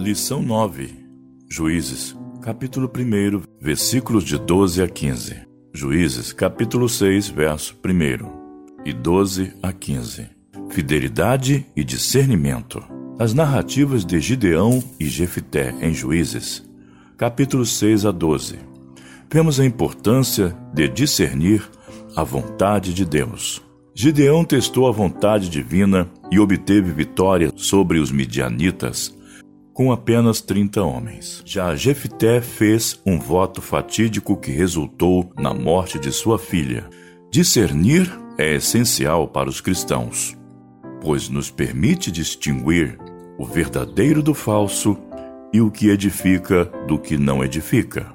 Lição 9. Juízes, capítulo 1, versículos de 12 a 15. Juízes, capítulo 6, verso 1 e 12 a 15. Fidelidade e discernimento. As narrativas de Gideão e Jefité em Juízes, capítulo 6 a 12. Vemos a importância de discernir a vontade de Deus. Gideão testou a vontade divina e obteve vitória sobre os midianitas com apenas 30 homens. Já Jefté fez um voto fatídico que resultou na morte de sua filha. Discernir é essencial para os cristãos, pois nos permite distinguir o verdadeiro do falso e o que edifica do que não edifica.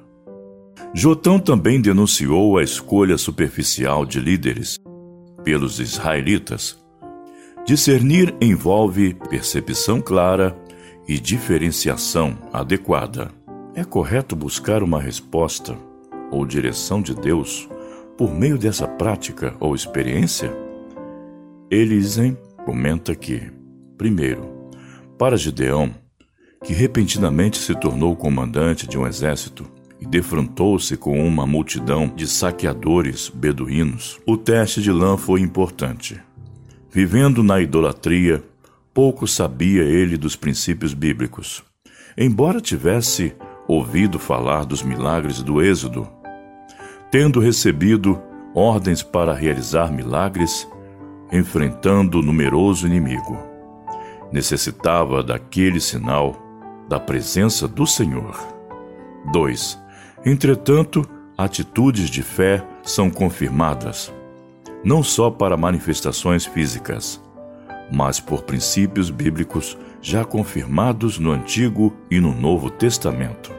Jotão também denunciou a escolha superficial de líderes pelos israelitas. Discernir envolve percepção clara e diferenciação adequada. É correto buscar uma resposta ou direção de Deus por meio dessa prática ou experiência? Elisen comenta que, primeiro, para Gideão, que repentinamente se tornou comandante de um exército e defrontou-se com uma multidão de saqueadores beduínos, o teste de lã foi importante. Vivendo na idolatria, pouco sabia ele dos princípios bíblicos. Embora tivesse ouvido falar dos milagres do Êxodo, tendo recebido ordens para realizar milagres, enfrentando o numeroso inimigo. Necessitava daquele sinal da presença do Senhor. 2. Entretanto, atitudes de fé são confirmadas, não só para manifestações físicas, mas por princípios bíblicos já confirmados no Antigo e no Novo Testamento.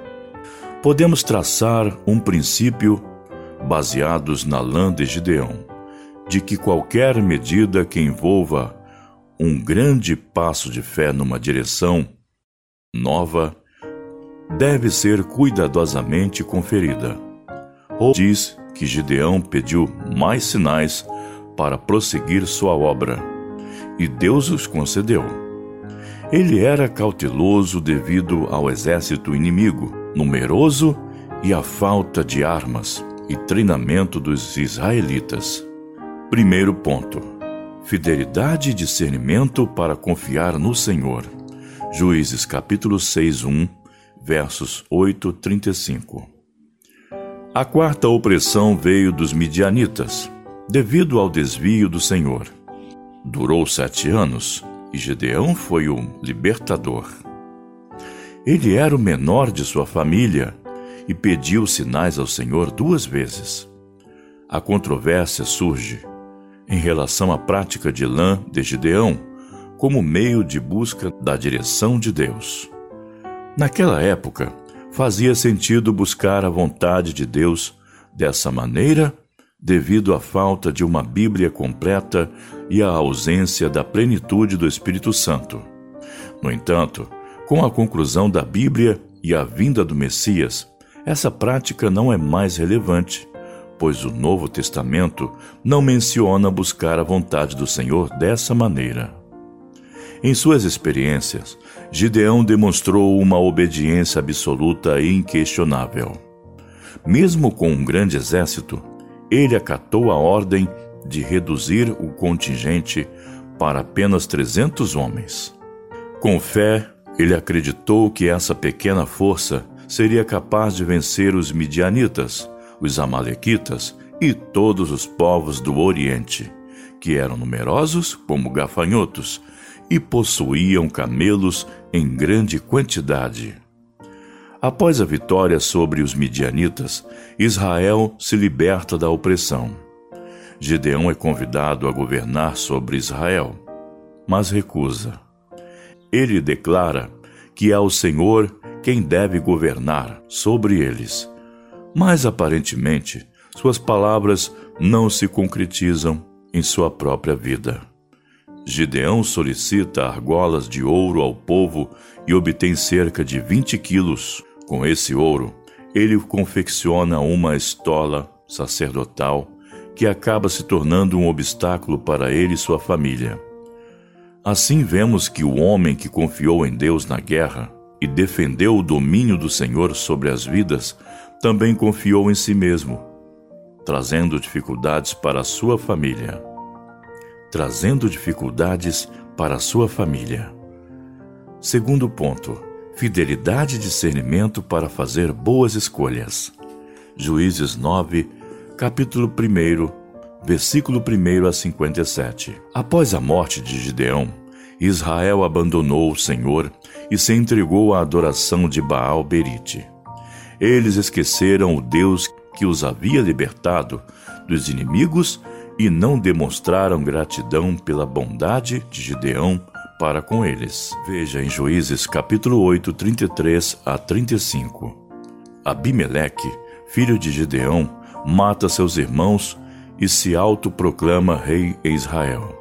Podemos traçar um princípio baseados na lã de Gideão, de que qualquer medida que envolva um grande passo de fé numa direção nova deve ser cuidadosamente conferida. Ou diz que Gideão pediu mais sinais para prosseguir sua obra e Deus os concedeu. Ele era cauteloso devido ao exército inimigo, numeroso e à falta de armas e treinamento dos israelitas. Primeiro ponto: fidelidade e discernimento para confiar no Senhor. Juízes capítulo 6, 1, versos 8 35. A quarta opressão veio dos midianitas, devido ao desvio do Senhor durou sete anos e Gedeão foi o libertador. Ele era o menor de sua família e pediu sinais ao Senhor duas vezes. A controvérsia surge em relação à prática de lã de Gideão como meio de busca da direção de Deus. Naquela época, fazia sentido buscar a vontade de Deus dessa maneira devido à falta de uma Bíblia completa e à ausência da plenitude do Espírito Santo. No entanto, com a conclusão da Bíblia e a vinda do Messias, essa prática não é mais relevante, pois o Novo Testamento não menciona buscar a vontade do Senhor dessa maneira. Em suas experiências, Gideão demonstrou uma obediência absoluta e inquestionável. Mesmo com um grande exército, ele acatou a ordem de reduzir o contingente para apenas 300 homens. Com fé, ele acreditou que essa pequena força seria capaz de vencer os midianitas, os amalequitas e todos os povos do Oriente, que eram numerosos como gafanhotos e possuíam camelos em grande quantidade. Após a vitória sobre os midianitas, Israel se liberta da opressão. Gideão é convidado a governar sobre Israel, mas recusa. Ele declara que é o Senhor quem deve governar sobre eles. Mas aparentemente, suas palavras não se concretizam em sua própria vida. Gideão solicita argolas de ouro ao povo e obtém cerca de 20 quilos com esse ouro, ele confecciona uma estola sacerdotal que acaba se tornando um obstáculo para ele e sua família. Assim vemos que o homem que confiou em Deus na guerra e defendeu o domínio do Senhor sobre as vidas, também confiou em si mesmo, trazendo dificuldades para a sua família. Trazendo dificuldades para a sua família. Segundo ponto: fidelidade e discernimento para fazer boas escolhas. Juízes 9, capítulo 1, versículo 1 a 57. Após a morte de Gideão, Israel abandonou o Senhor e se entregou à adoração de Baal Berite. Eles esqueceram o Deus que os havia libertado dos inimigos e não demonstraram gratidão pela bondade de Gideão para com eles. Veja em Juízes capítulo 8, 33 a 35. Abimeleque, filho de Gideão, mata seus irmãos e se autoproclama rei em Israel.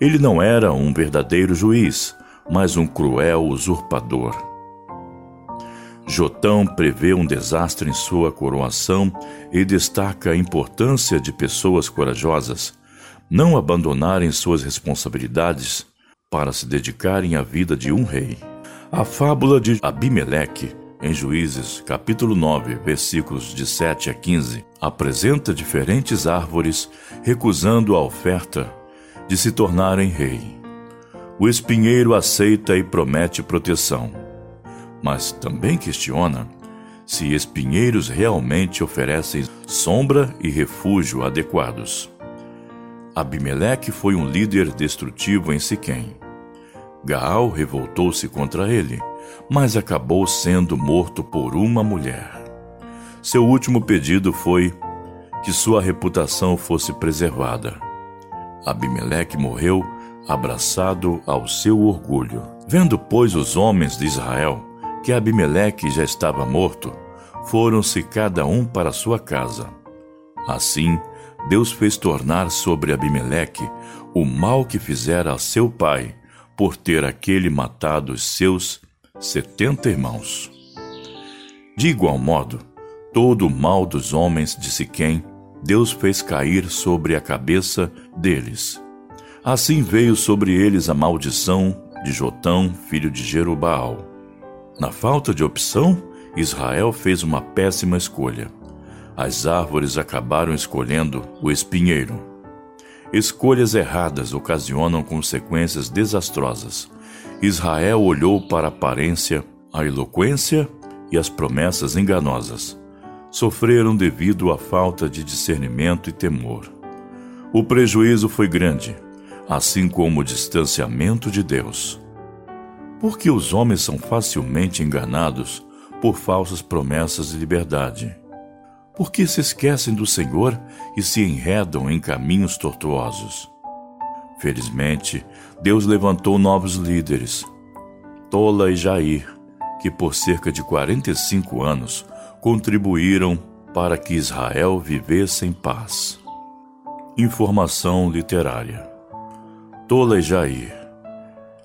Ele não era um verdadeiro juiz, mas um cruel usurpador. Jotão prevê um desastre em sua coroação e destaca a importância de pessoas corajosas não abandonarem suas responsabilidades para se dedicarem à vida de um rei. A fábula de Abimeleque, em Juízes, capítulo 9, versículos de 7 a 15, apresenta diferentes árvores recusando a oferta de se tornarem rei. O espinheiro aceita e promete proteção mas também questiona se espinheiros realmente oferecem sombra e refúgio adequados. Abimeleque foi um líder destrutivo em Siquém. Gaal revoltou-se contra ele, mas acabou sendo morto por uma mulher. Seu último pedido foi que sua reputação fosse preservada. Abimeleque morreu abraçado ao seu orgulho. Vendo, pois, os homens de Israel que Abimeleque já estava morto, foram-se cada um para sua casa. Assim, Deus fez tornar sobre Abimeleque o mal que fizera a seu pai, por ter aquele matado os seus setenta irmãos. De igual modo, todo o mal dos homens de Siquém, Deus fez cair sobre a cabeça deles. Assim veio sobre eles a maldição de Jotão, filho de Jerubaal. Na falta de opção, Israel fez uma péssima escolha. As árvores acabaram escolhendo o espinheiro. Escolhas erradas ocasionam consequências desastrosas. Israel olhou para a aparência, a eloquência e as promessas enganosas. Sofreram devido à falta de discernimento e temor. O prejuízo foi grande, assim como o distanciamento de Deus. Porque os homens são facilmente enganados por falsas promessas de liberdade. Porque se esquecem do Senhor e se enredam em caminhos tortuosos. Felizmente, Deus levantou novos líderes, Tola e Jair, que por cerca de 45 anos contribuíram para que Israel vivesse em paz. Informação literária. Tola e Jair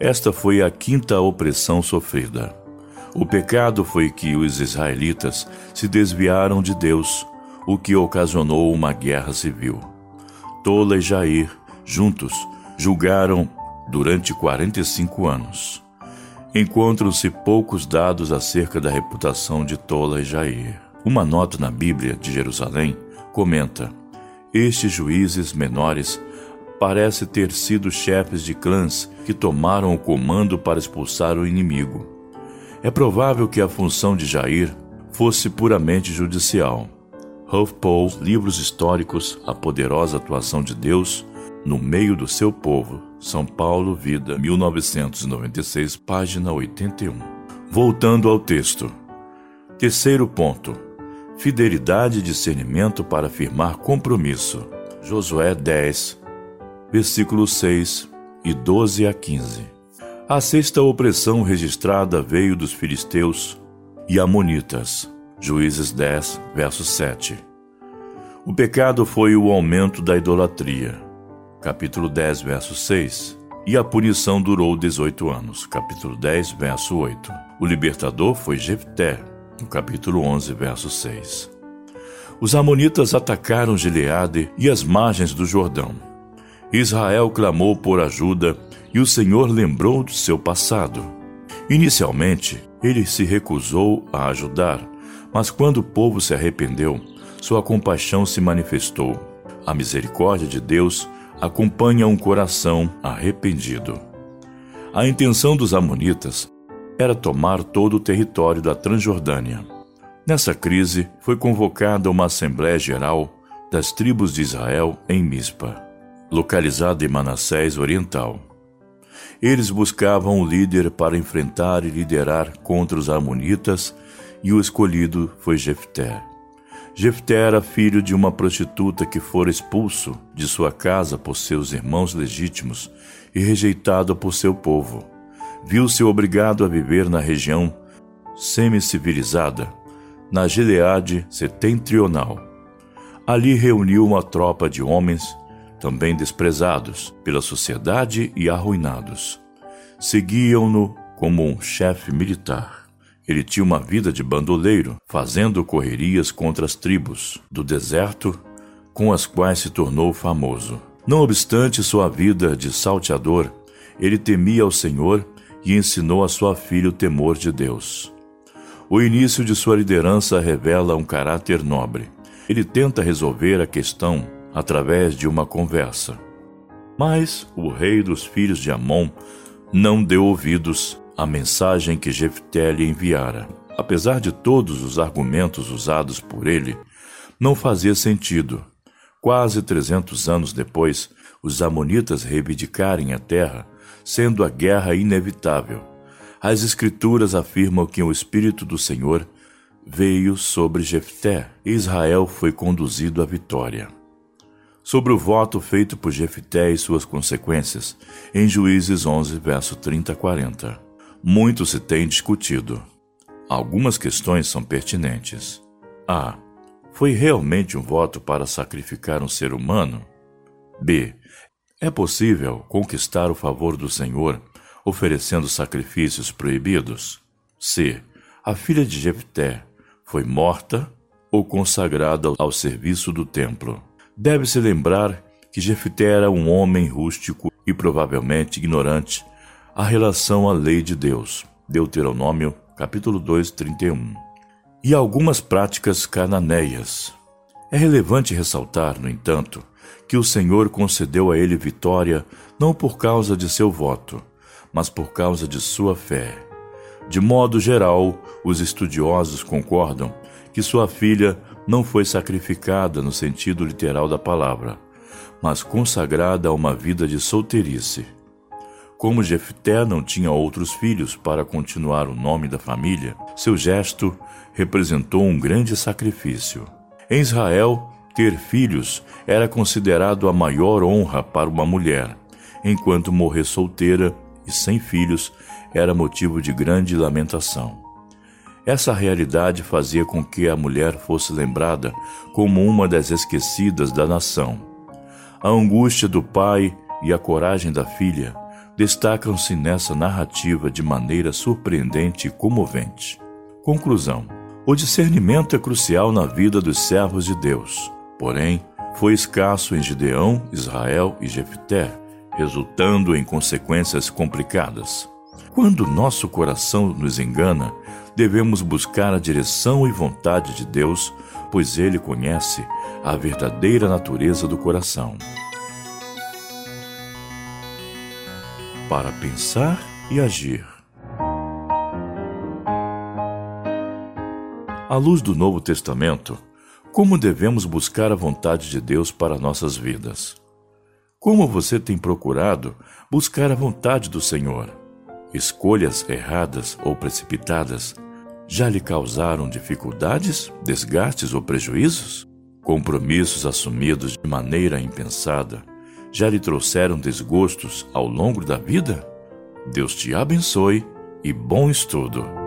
esta foi a quinta opressão sofrida. O pecado foi que os israelitas se desviaram de Deus, o que ocasionou uma guerra civil. Tola e Jair, juntos, julgaram durante 45 anos. Encontram-se poucos dados acerca da reputação de Tola e Jair. Uma nota na Bíblia de Jerusalém comenta: Estes juízes menores parece ter sido chefes de clãs que tomaram o comando para expulsar o inimigo. É provável que a função de Jair fosse puramente judicial. HuffPo, Livros Históricos, A Poderosa Atuação de Deus no Meio do Seu Povo, São Paulo, Vida, 1996, página 81. Voltando ao texto. Terceiro ponto. Fidelidade e discernimento para firmar compromisso. Josué 10, versículos 6 e 12 a 15. A sexta opressão registrada veio dos filisteus e amonitas. Juízes 10, verso 7. O pecado foi o aumento da idolatria. Capítulo 10, verso 6. E a punição durou 18 anos. Capítulo 10, verso 8. O libertador foi Jefté, no capítulo 11, verso 6. Os amonitas atacaram Gileade e as margens do Jordão. Israel clamou por ajuda e o Senhor lembrou do seu passado. Inicialmente, Ele se recusou a ajudar, mas quando o povo se arrependeu, sua compaixão se manifestou. A misericórdia de Deus acompanha um coração arrependido. A intenção dos Amonitas era tomar todo o território da Transjordânia. Nessa crise, foi convocada uma Assembleia Geral das tribos de Israel em Mispa, localizada em Manassés Oriental. Eles buscavam um líder para enfrentar e liderar contra os Amonitas, e o escolhido foi Jefté. Jefté era filho de uma prostituta que fora expulso de sua casa por seus irmãos legítimos e rejeitado por seu povo. Viu-se obrigado a viver na região semi-civilizada, na Gileade setentrional. Ali reuniu uma tropa de homens, também desprezados pela sociedade e arruinados. Seguiam-no como um chefe militar. Ele tinha uma vida de bandoleiro, fazendo correrias contra as tribos do deserto, com as quais se tornou famoso. Não obstante sua vida de salteador, ele temia ao Senhor e ensinou a sua filha o temor de Deus. O início de sua liderança revela um caráter nobre. Ele tenta resolver a questão através de uma conversa. Mas o rei dos filhos de Amon não deu ouvidos a mensagem que Jefté lhe enviara. Apesar de todos os argumentos usados por ele, não fazia sentido. Quase trezentos anos depois, os amonitas reivindicarem a terra, sendo a guerra inevitável. As escrituras afirmam que o Espírito do Senhor veio sobre Jefté e Israel foi conduzido à vitória. Sobre o voto feito por Jefté e suas consequências, em Juízes 11, verso 30 a 40 muito se tem discutido. Algumas questões são pertinentes. A. Foi realmente um voto para sacrificar um ser humano? B. É possível conquistar o favor do Senhor oferecendo sacrifícios proibidos? C. A filha de Jefté foi morta ou consagrada ao serviço do templo? Deve-se lembrar que Jefté era um homem rústico e provavelmente ignorante a relação à lei de Deus. Deuteronômio, capítulo 2, 31. E algumas práticas cananeias. É relevante ressaltar, no entanto, que o Senhor concedeu a ele vitória não por causa de seu voto, mas por causa de sua fé. De modo geral, os estudiosos concordam que sua filha não foi sacrificada no sentido literal da palavra, mas consagrada a uma vida de solteirice. Como Jefté não tinha outros filhos para continuar o nome da família, seu gesto representou um grande sacrifício. Em Israel, ter filhos era considerado a maior honra para uma mulher, enquanto morrer solteira e sem filhos era motivo de grande lamentação. Essa realidade fazia com que a mulher fosse lembrada como uma das esquecidas da nação. A angústia do pai e a coragem da filha destacam-se nessa narrativa de maneira surpreendente e comovente. Conclusão: O discernimento é crucial na vida dos servos de Deus, porém, foi escasso em Gideão, Israel e Jefté, resultando em consequências complicadas. Quando nosso coração nos engana, devemos buscar a direção e vontade de Deus, pois Ele conhece a verdadeira natureza do coração. para pensar e agir. À luz do Novo Testamento, como devemos buscar a vontade de Deus para nossas vidas? Como você tem procurado buscar a vontade do Senhor? Escolhas erradas ou precipitadas já lhe causaram dificuldades, desgastes ou prejuízos? Compromissos assumidos de maneira impensada já lhe trouxeram desgostos ao longo da vida? Deus te abençoe e bom estudo!